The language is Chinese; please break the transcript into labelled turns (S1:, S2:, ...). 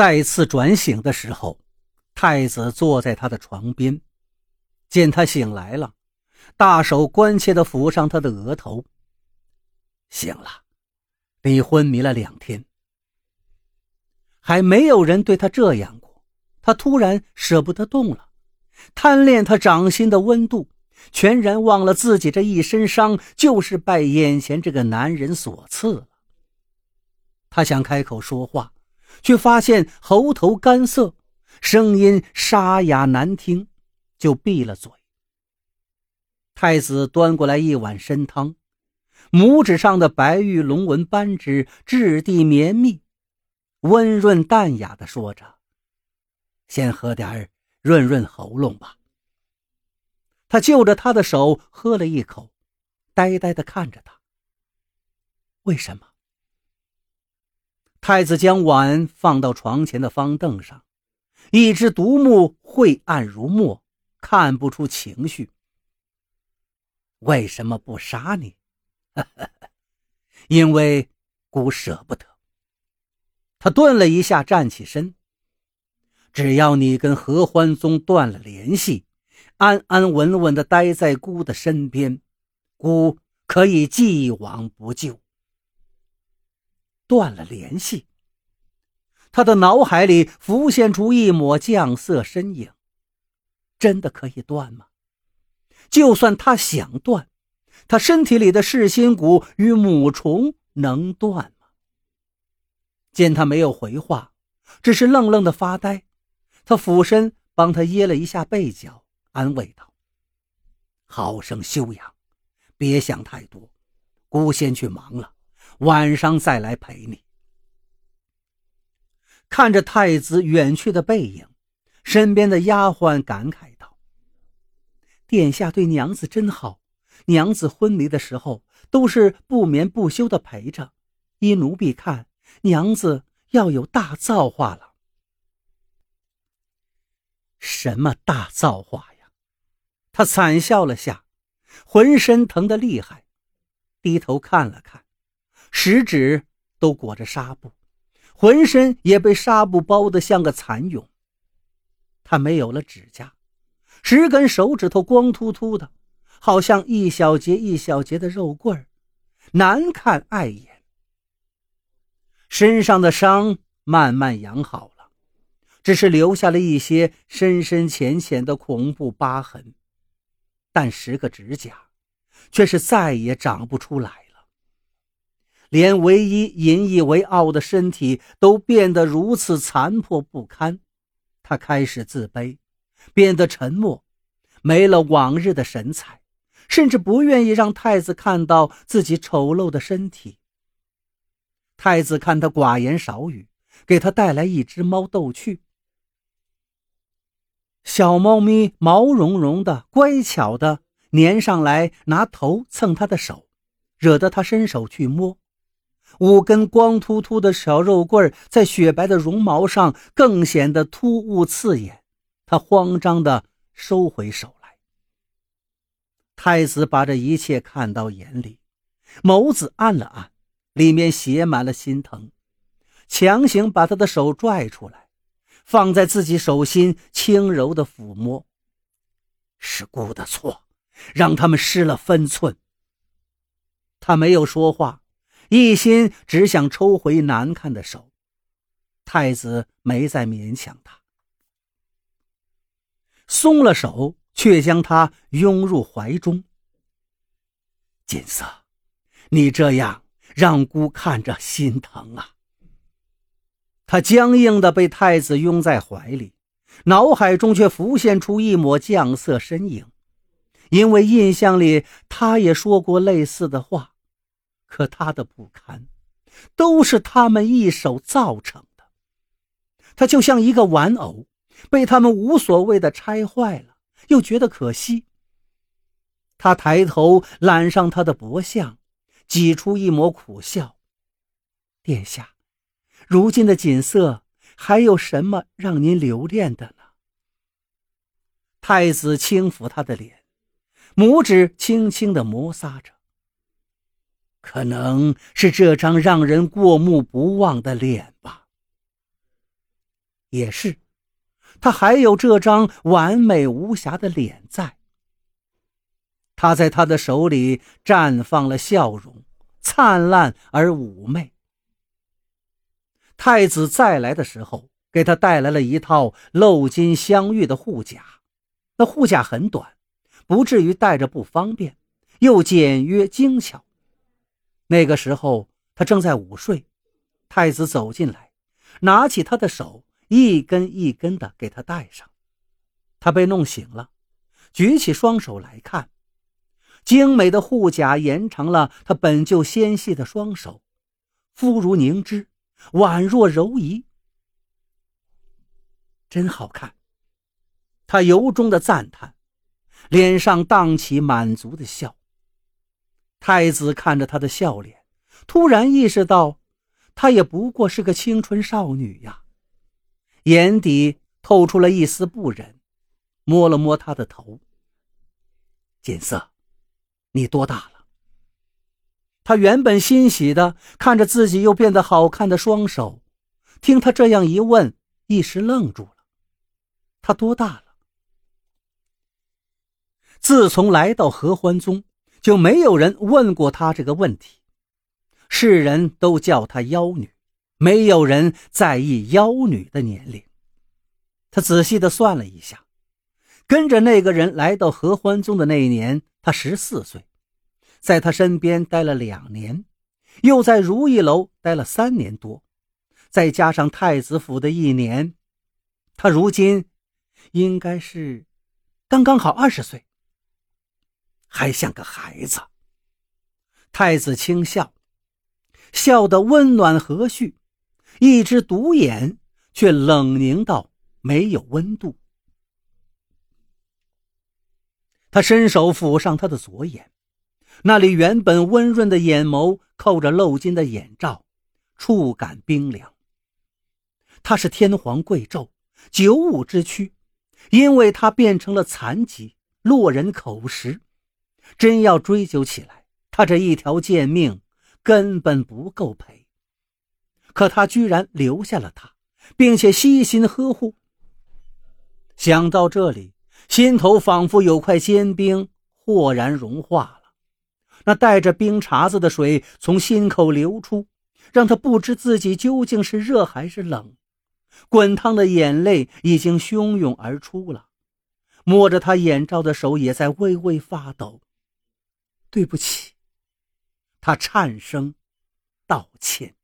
S1: 再次转醒的时候，太子坐在他的床边，见他醒来了，大手关切地抚上他的额头。醒了，你昏迷了两天，还没有人对他这样过。他突然舍不得动了，贪恋他掌心的温度，全然忘了自己这一身伤就是拜眼前这个男人所赐了。他想开口说话。却发现喉头干涩，声音沙哑难听，就闭了嘴。太子端过来一碗参汤，拇指上的白玉龙纹扳指质地绵密，温润淡雅的说着：“先喝点儿润润喉咙吧。”他就着他的手喝了一口，呆呆的看着他。为什么？太子将碗放到床前的方凳上，一只独目晦暗如墨，看不出情绪。为什么不杀你？因为孤舍不得。他顿了一下，站起身。只要你跟合欢宗断了联系，安安稳稳的待在孤的身边，孤可以既往不咎。断了联系，他的脑海里浮现出一抹绛色身影。真的可以断吗？就算他想断，他身体里的噬心骨与母虫能断吗？见他没有回话，只是愣愣的发呆，他俯身帮他掖了一下被角，安慰道：“好生休养，别想太多，姑先去忙了。”晚上再来陪你。看着太子远去的背影，身边的丫鬟感慨道：“殿下对娘子真好，娘子昏迷的时候都是不眠不休的陪着。依奴婢看，娘子要有大造化了。”什么大造化呀？他惨笑了下，浑身疼得厉害，低头看了看。十指都裹着纱布，浑身也被纱布包得像个蚕蛹。他没有了指甲，十根手指头光秃秃的，好像一小节一小节的肉棍难看碍眼。身上的伤慢慢养好了，只是留下了一些深深浅浅的恐怖疤痕，但十个指甲却是再也长不出来。连唯一引以为傲的身体都变得如此残破不堪，他开始自卑，变得沉默，没了往日的神采，甚至不愿意让太子看到自己丑陋的身体。太子看他寡言少语，给他带来一只猫逗趣。小猫咪毛茸茸的，乖巧的粘上来，拿头蹭他的手，惹得他伸手去摸。五根光秃秃的小肉棍在雪白的绒毛上更显得突兀刺眼，他慌张地收回手来。太子把这一切看到眼里，眸子暗了暗，里面写满了心疼，强行把他的手拽出来，放在自己手心轻柔的抚摸。是姑的错，让他们失了分寸。他没有说话。一心只想抽回难看的手，太子没再勉强他，松了手，却将他拥入怀中。锦瑟，你这样让姑看着心疼啊！他僵硬的被太子拥在怀里，脑海中却浮现出一抹绛色身影，因为印象里他也说过类似的话。可他的不堪，都是他们一手造成的。他就像一个玩偶，被他们无所谓的拆坏了，又觉得可惜。他抬头揽上他的脖项，挤出一抹苦笑：“殿下，如今的锦瑟还有什么让您留恋的呢？”太子轻抚他的脸，拇指轻轻的摩挲着。可能是这张让人过目不忘的脸吧。也是，他还有这张完美无瑕的脸在。他在他的手里绽放了笑容，灿烂而妩媚。太子再来的时候，给他带来了一套镂金镶玉的护甲，那护甲很短，不至于戴着不方便，又简约精巧。那个时候他正在午睡，太子走进来，拿起他的手，一根一根的给他戴上。他被弄醒了，举起双手来看。精美的护甲延长了他本就纤细的双手，肤如凝脂，宛若柔夷，真好看。他由衷的赞叹，脸上荡起满足的笑。太子看着他的笑脸，突然意识到，她也不过是个青春少女呀，眼底透出了一丝不忍，摸了摸她的头。锦瑟。你多大了？他原本欣喜的看着自己又变得好看的双手，听他这样一问，一时愣住了。他多大了？自从来到合欢宗，就没有人问过他这个问题。世人都叫她妖女，没有人在意妖女的年龄。他仔细的算了一下。跟着那个人来到合欢宗的那一年，他十四岁，在他身边待了两年，又在如意楼待了三年多，再加上太子府的一年，他如今应该是刚刚好二十岁，还像个孩子。太子轻笑，笑得温暖和煦，一只独眼却冷凝到没有温度。他伸手抚上他的左眼，那里原本温润的眼眸扣着镂金的眼罩，触感冰凉。他是天皇贵胄，九五之躯，因为他变成了残疾，落人口实。真要追究起来，他这一条贱命根本不够赔。可他居然留下了他，并且悉心呵护。想到这里。心头仿佛有块坚冰豁然融化了，那带着冰碴子的水从心口流出，让他不知自己究竟是热还是冷。滚烫的眼泪已经汹涌而出了，摸着他眼罩的手也在微微发抖。对不起，他颤声道歉。